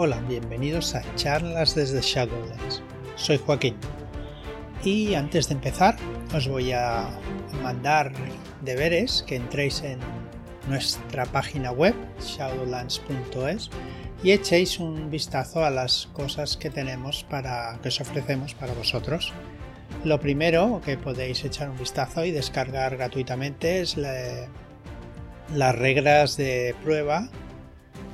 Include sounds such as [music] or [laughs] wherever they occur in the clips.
Hola, bienvenidos a charlas desde Shadowlands. Soy Joaquín. Y antes de empezar, os voy a mandar deberes que entréis en nuestra página web shadowlands.es y echéis un vistazo a las cosas que tenemos para que os ofrecemos para vosotros. Lo primero que podéis echar un vistazo y descargar gratuitamente es las reglas de prueba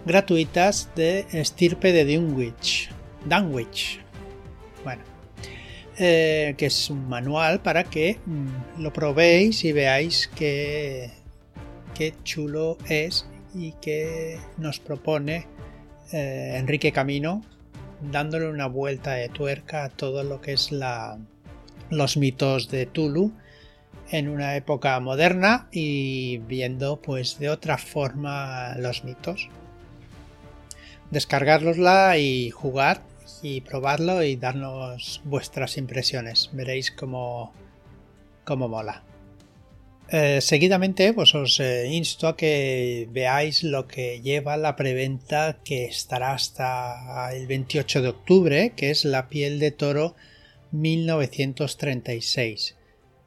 gratuitas de estirpe de Dunwich. Dunwich. Bueno, eh, que es un manual para que mm, lo probéis y veáis qué, qué chulo es y que nos propone eh, Enrique Camino dándole una vuelta de tuerca a todo lo que es la, los mitos de Tulu en una época moderna y viendo pues de otra forma los mitos descargarlosla y jugar y probarlo y darnos vuestras impresiones. Veréis cómo, cómo mola. Eh, seguidamente pues os eh, insto a que veáis lo que lleva la preventa que estará hasta el 28 de octubre, que es la piel de toro 1936.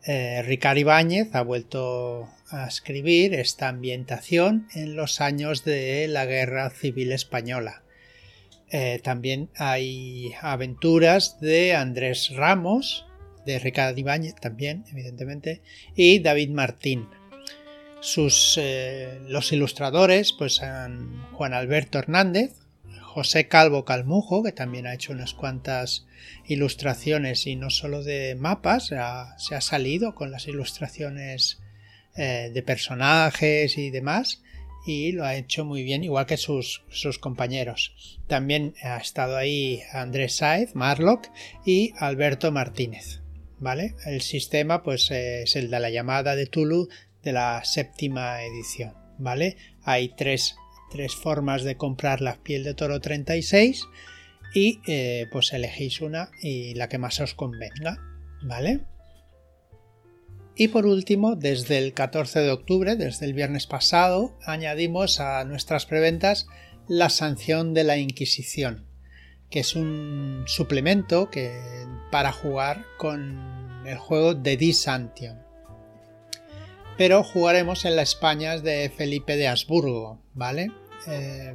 Eh, Ricard Ibáñez ha vuelto a escribir esta ambientación en los años de la Guerra Civil Española. Eh, también hay aventuras de Andrés Ramos, de Ricardo Ibáñez también, evidentemente, y David Martín. Sus, eh, los ilustradores, pues Juan Alberto Hernández, José Calvo Calmujo, que también ha hecho unas cuantas ilustraciones y no solo de mapas, se ha salido con las ilustraciones eh, de personajes y demás y lo ha hecho muy bien, igual que sus, compañeros. También ha estado ahí Andrés Saez, Marlock y Alberto Martínez. ¿Vale? El sistema pues es el de la llamada de Tulu de la séptima edición. ¿Vale? Hay tres, formas de comprar la piel de toro 36 y eh, pues elegéis una y la que más os convenga. ¿Vale? Y por último, desde el 14 de octubre, desde el viernes pasado, añadimos a nuestras preventas la sanción de la Inquisición, que es un suplemento que, para jugar con el juego de Disantion. Pero jugaremos en la España de Felipe de Habsburgo, ¿vale? Eh,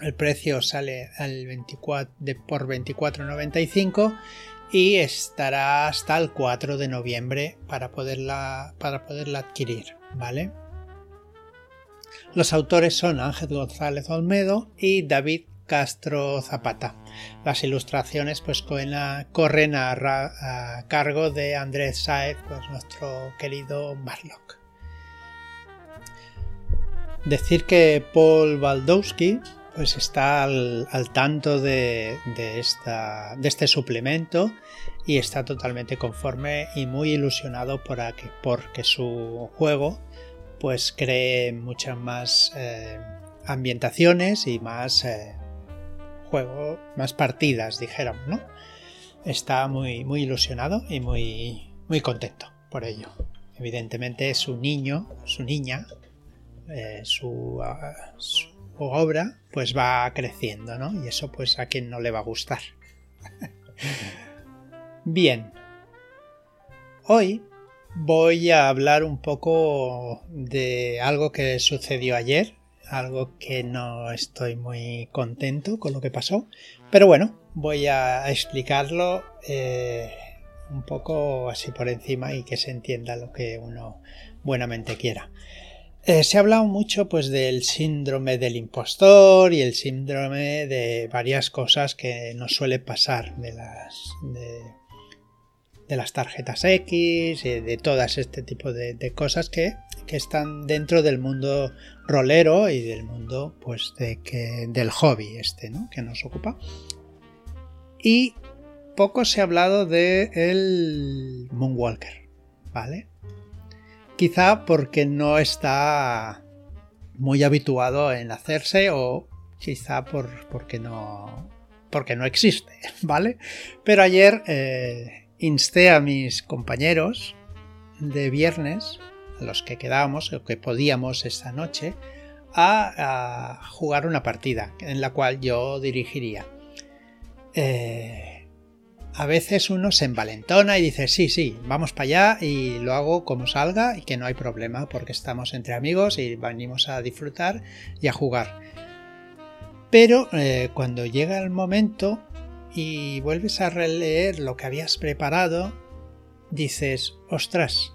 el precio sale al 24, de, por 24.95 y estará hasta el 4 de noviembre para poderla, para poderla adquirir, ¿vale? Los autores son Ángel González Olmedo y David Castro Zapata. Las ilustraciones pues corren a, cargo de Andrés Saez, pues nuestro querido Marlock. Decir que Paul Baldowski pues está al, tanto de, esta, de este suplemento y está totalmente conforme y muy ilusionado por que, porque su juego pues cree muchas más eh, ambientaciones y más eh, juego, más partidas, dijéramos, ¿no? Está muy, muy ilusionado y muy, muy contento por ello. Evidentemente su niño, su niña, eh, su obra pues va creciendo, ¿no? Y eso pues a quien no le va a gustar. [laughs] Bien. Hoy voy a hablar un poco de algo que sucedió ayer, algo que no estoy muy contento con lo que pasó, pero bueno, voy a explicarlo eh, un poco así por encima y que se entienda lo que uno buenamente quiera. Eh, se ha hablado mucho pues del síndrome del impostor y el síndrome de varias cosas que nos suele pasar de las las tarjetas X de todas este tipo de, cosas que, están dentro del mundo rolero y del mundo pues de que, del hobby este ¿no? que nos ocupa y poco se ha hablado de el Moonwalker vale Quizá porque no está muy habituado en hacerse o quizá por, porque, no, porque no existe, [laughs] ¿vale? Pero ayer eh, insté a mis compañeros de viernes, los que quedábamos o que podíamos esta noche, a, jugar una partida en la cual yo dirigiría. Eh, a veces uno se envalentona y dice, sí, sí, vamos para allá y lo hago como salga y que no hay problema porque estamos entre amigos y venimos a disfrutar y a jugar. Pero eh, cuando llega el momento y vuelves a releer lo que habías preparado, dices, ostras,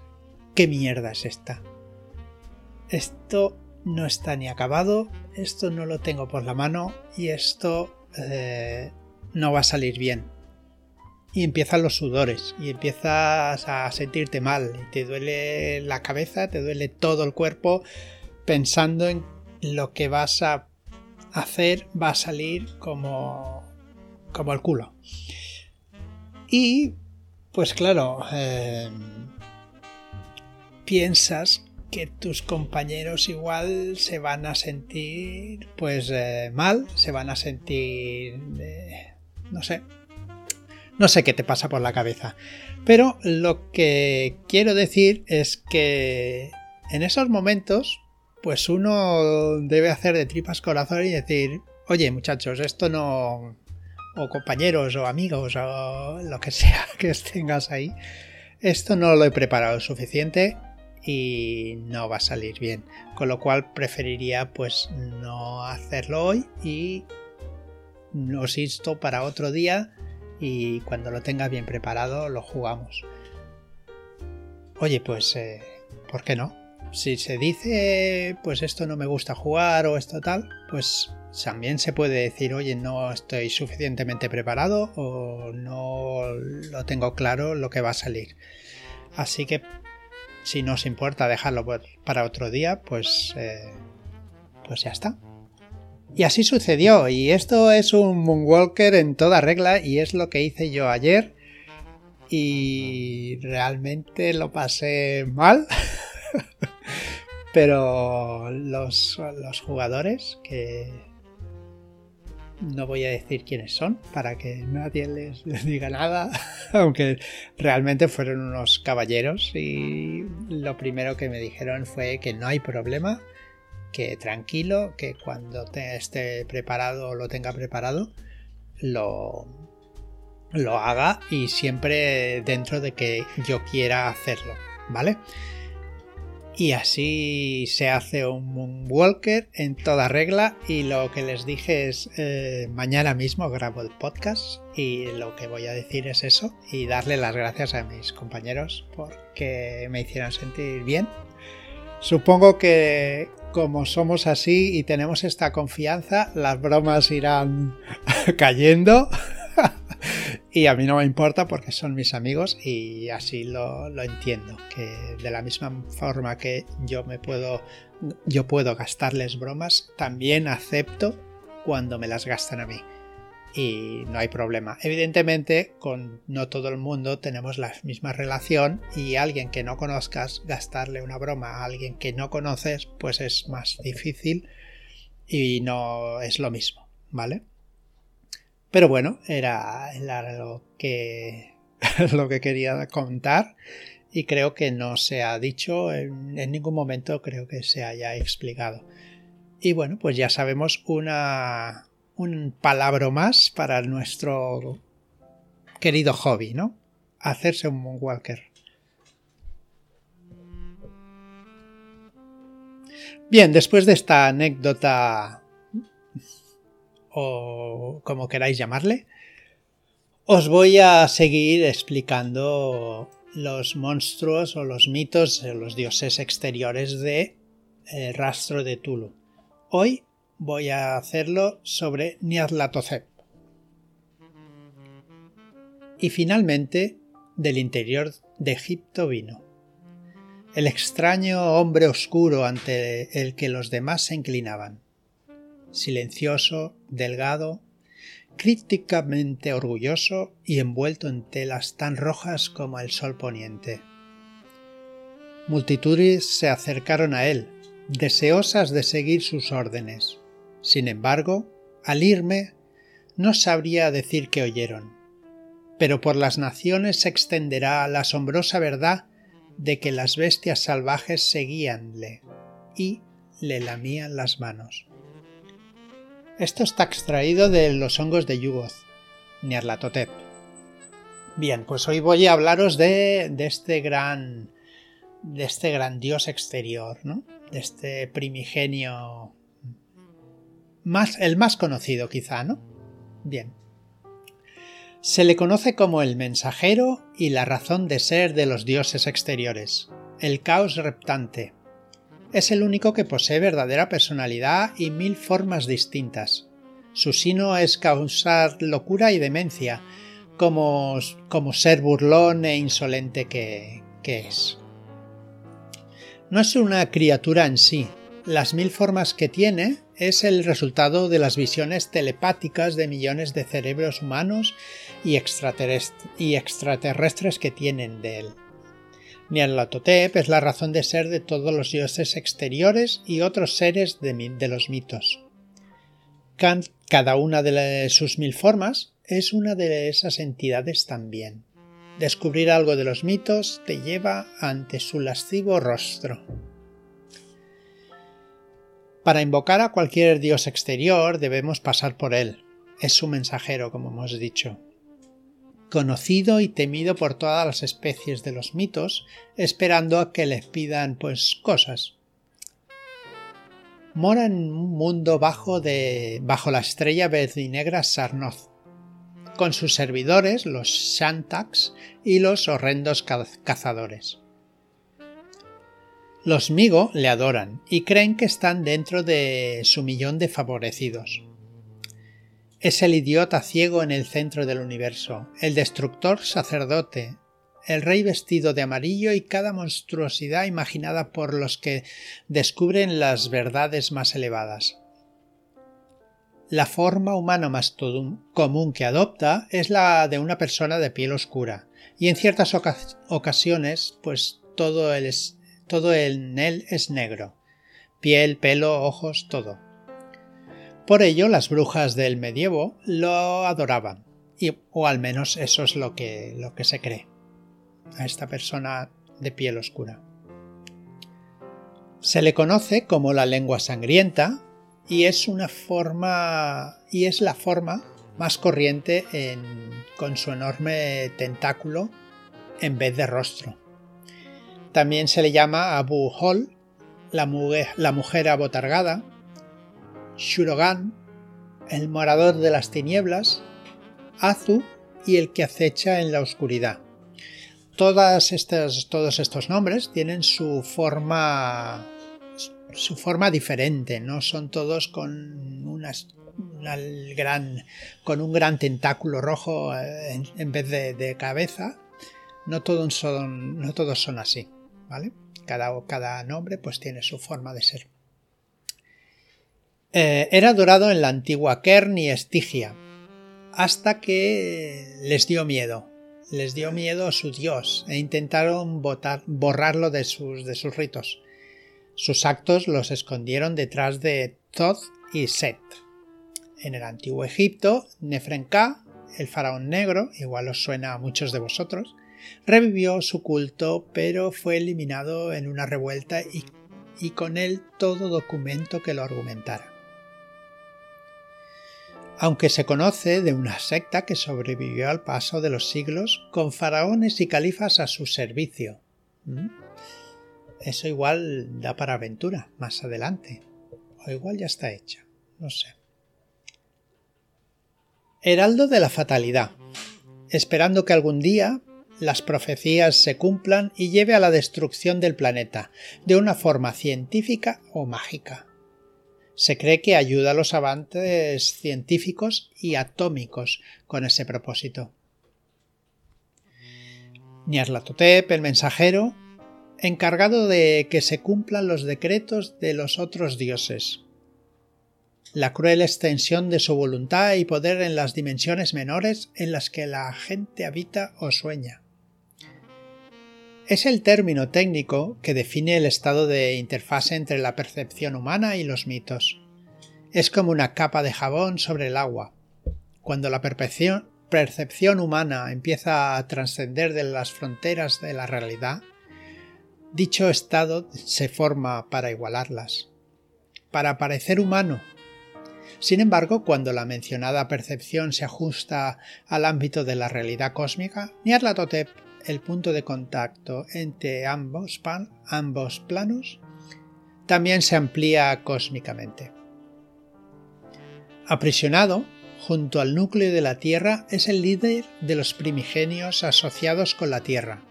¿qué mierda es esta? Esto no está ni acabado, esto no lo tengo por la mano y esto eh, no va a salir bien. Y empiezan los sudores y empiezas a sentirte mal, te duele la cabeza, te duele todo el cuerpo pensando en lo que vas a hacer va a salir como como el culo. Y pues claro, eh, piensas que tus compañeros igual se van a sentir pues eh, mal, se van a sentir eh, no sé, no sé qué te pasa por la cabeza. Pero lo que quiero decir es que en esos momentos pues uno debe hacer de tripas corazón y decir, oye muchachos, esto no, o compañeros o amigos o lo que sea [laughs] que tengas ahí, esto no lo he preparado suficiente y no va a salir bien. Con lo cual preferiría pues no hacerlo hoy y os insto para otro día y cuando lo tenga bien preparado lo jugamos. Oye, pues, eh, ¿por qué no? Si se dice, pues esto no me gusta jugar o esto tal, pues también se puede decir, oye, no estoy suficientemente preparado o no lo tengo claro lo que va a salir. Así que si no os importa dejarlo para otro día, pues, eh, pues ya está. Y así sucedió, y esto es un Moonwalker en toda regla, y es lo que hice yo ayer, y realmente lo pasé mal. [laughs] Pero los, los jugadores que no voy a decir quiénes son para que nadie les, [laughs] diga nada, [laughs] aunque realmente fueron unos caballeros y lo primero que me dijeron fue que no hay problema, que tranquilo, que cuando esté preparado o lo tenga preparado, lo, lo haga y siempre dentro de que yo quiera hacerlo, ¿vale? Y así se hace un Moonwalker en toda regla. Y lo que les dije es eh, mañana mismo grabo el podcast. Y lo que voy a decir es eso. Y darle las gracias a mis compañeros porque me hicieron sentir bien. Supongo que como somos así y tenemos esta confianza, las bromas irán [laughs] cayendo y a mí no me importa porque son mis amigos y así lo, entiendo. Que de la misma forma que yo me puedo. Yo puedo gastarles bromas, también acepto cuando me las gastan a mí. Y no hay problema. Evidentemente, con no todo el mundo tenemos la misma relación y alguien que no conozcas, gastarle una broma a alguien que no conoces, pues es más difícil y no es lo mismo, ¿vale? Pero bueno, era, lo, que, [laughs] lo que quería contar y creo que no se ha dicho en, ningún momento, creo que se haya explicado. Y bueno, pues ya sabemos una, un palabra más para nuestro querido hobby, ¿no? Hacerse un Moonwalker. Bien, después de esta anécdota o como queráis llamarle, os voy a seguir explicando los monstruos o los mitos de los dioses exteriores de el eh, rastro de Tulu. Hoy voy a hacerlo sobre Nyarlathotep. Y finalmente, del interior de Egipto vino. El extraño hombre oscuro ante el que los demás se inclinaban silencioso, delgado, críticamente orgulloso y envuelto en telas tan rojas como el sol poniente. Multitudes se acercaron a él, deseosas de seguir sus órdenes. Sin embargo, al irme, no sabría decir qué oyeron. Pero por las naciones se extenderá la asombrosa verdad de que las bestias salvajes seguíanle y le lamían las manos. Esto está extraído de los hongos de Yugoth, Nyarlathotep. Bien, pues hoy voy a hablaros de, de este gran de este gran dios exterior, ¿no? De este primigenio más el más conocido quizá, ¿no? Bien. Se le conoce como el mensajero y la razón de ser de los dioses exteriores, el caos reptante, es el único que posee verdadera personalidad y mil formas distintas. Su sino es causar locura y demencia, como, como ser burlón e insolente que, que es. No es una criatura en sí. Las mil formas que tiene es el resultado de las visiones telepáticas de millones de cerebros humanos y extraterrestres que tienen de él. Nyarlathotep es la razón de ser de todos los dioses exteriores y otros seres de, los mitos. cada una de sus mil formas es una de esas entidades también. Descubrir algo de los mitos te lleva ante su lascivo rostro. Para invocar a cualquier dios exterior debemos pasar por él. Es su mensajero, como hemos dicho conocido y temido por todas las especies de los mitos, esperando a que les pidan pues cosas. Mora en un mundo bajo de bajo la estrella verdinegra Sarnoz, con sus servidores, los Shantax y los horrendos cazadores. Los Migo le adoran y creen que están dentro de su millón de favorecidos. Es el idiota ciego en el centro del universo, el destructor sacerdote, el rey vestido de amarillo y cada monstruosidad imaginada por los que descubren las verdades más elevadas. La forma humana más común que adopta es la de una persona de piel oscura, y en ciertas ocasiones, pues todo, es, todo en él es negro. Piel, pelo, ojos, todo. Por ello, las brujas del medievo lo adoraban, y, o al menos eso es lo que, lo que se cree, a esta persona de piel oscura. Se le conoce como la lengua sangrienta y es una forma y es la forma más corriente con su enorme tentáculo en vez de rostro. También se le llama Abu Hol, la la mujer abotargada, Shurogan, el morador de las tinieblas, Azu y el que acecha en la oscuridad. Todas estas, todos estos nombres tienen su forma su forma diferente, no son todos con un gran tentáculo rojo eh, en, vez de, cabeza. No todos son, no todos son así, ¿vale? Cada, cada nombre pues tiene su forma de ser. Eh, era adorado en la antigua Kern y Estigia, hasta que les dio miedo. Les dio miedo su dios e intentaron borrarlo de sus, ritos. Sus actos los escondieron detrás de Thoth y Set. En el antiguo Egipto, Nefrenka, el faraón negro, igual os suena a muchos de vosotros, revivió su culto, pero fue eliminado en una revuelta y con él todo documento que lo argumentara aunque se conoce de una secta que sobrevivió al paso de los siglos con faraones y califas a su servicio. ¿Mm? Eso igual da para aventura más adelante. O igual ya está hecha. No sé. Heraldo de la fatalidad. Esperando que algún día las profecías se cumplan y lleve a la destrucción del planeta, de una forma científica o mágica. Se cree que ayuda a los avances científicos y atómicos con ese propósito. Nyarlathotep, el mensajero, encargado de que se cumplan los decretos de los otros dioses. La cruel extensión de su voluntad y poder en las dimensiones menores en las que la gente habita o sueña. Es el término técnico que define el estado de interfase entre la percepción humana y los mitos. Es como una capa de jabón sobre el agua. Cuando la percepción, humana empieza a trascender de las fronteras de la realidad, dicho estado se forma para igualarlas. para parecer humano. Sin embargo, cuando la mencionada percepción se ajusta al ámbito de la realidad cósmica, Nyarlathotep, el punto de contacto entre ambos, planos, también se amplía cósmicamente. Aprisionado, junto al núcleo de la Tierra, es el líder de los primigenios asociados con la Tierra.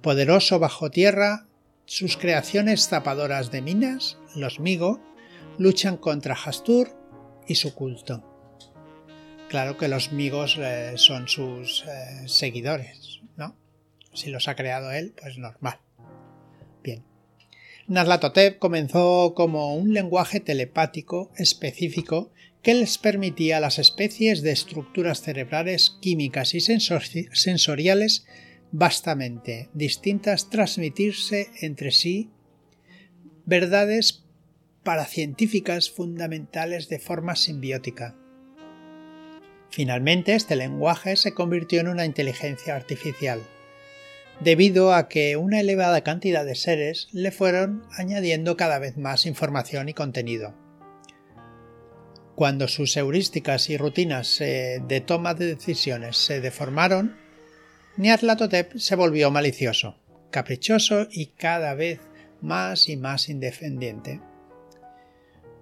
Poderoso bajo tierra, sus creaciones zapadoras de minas, los Migo, luchan contra Hastur y su culto. Claro que los Migos eh, son sus eh, seguidores, ¿no? Si los ha creado él, pues normal. Bien. Nazlatotep comenzó como un lenguaje telepático específico que les permitía a las especies de estructuras cerebrales químicas y sensoriales vastamente distintas transmitirse entre sí verdades paracientíficas fundamentales de forma simbiótica. Finalmente, este lenguaje se convirtió en una inteligencia artificial, debido a que una elevada cantidad de seres le fueron añadiendo cada vez más información y contenido. Cuando sus heurísticas y rutinas de toma de decisiones se deformaron, Nyarlathotep se volvió malicioso, caprichoso y cada vez más y más indefendiente.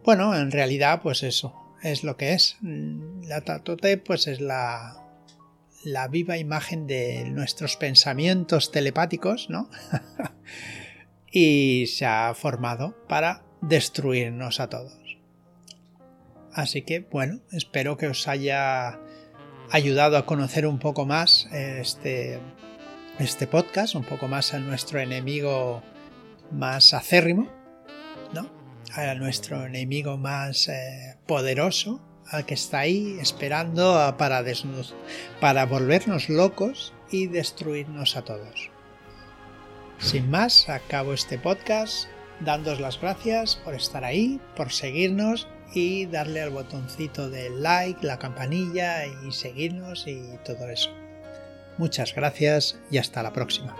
Bueno, en realidad, pues eso es lo que es. La Tatote, pues es la, la viva imagen de nuestros pensamientos telepáticos, ¿no? [laughs] y se ha formado para destruirnos a todos. Así que, bueno, espero que os haya ayudado a conocer un poco más este, este podcast, un poco más a nuestro enemigo más acérrimo, ¿no? a nuestro enemigo más eh, poderoso, al que está ahí esperando para, volvernos locos y destruirnos a todos. Sin más, acabo este podcast dándos las gracias por estar ahí, por seguirnos y darle al botoncito de like, la campanilla y seguirnos y todo eso. Muchas gracias y hasta la próxima.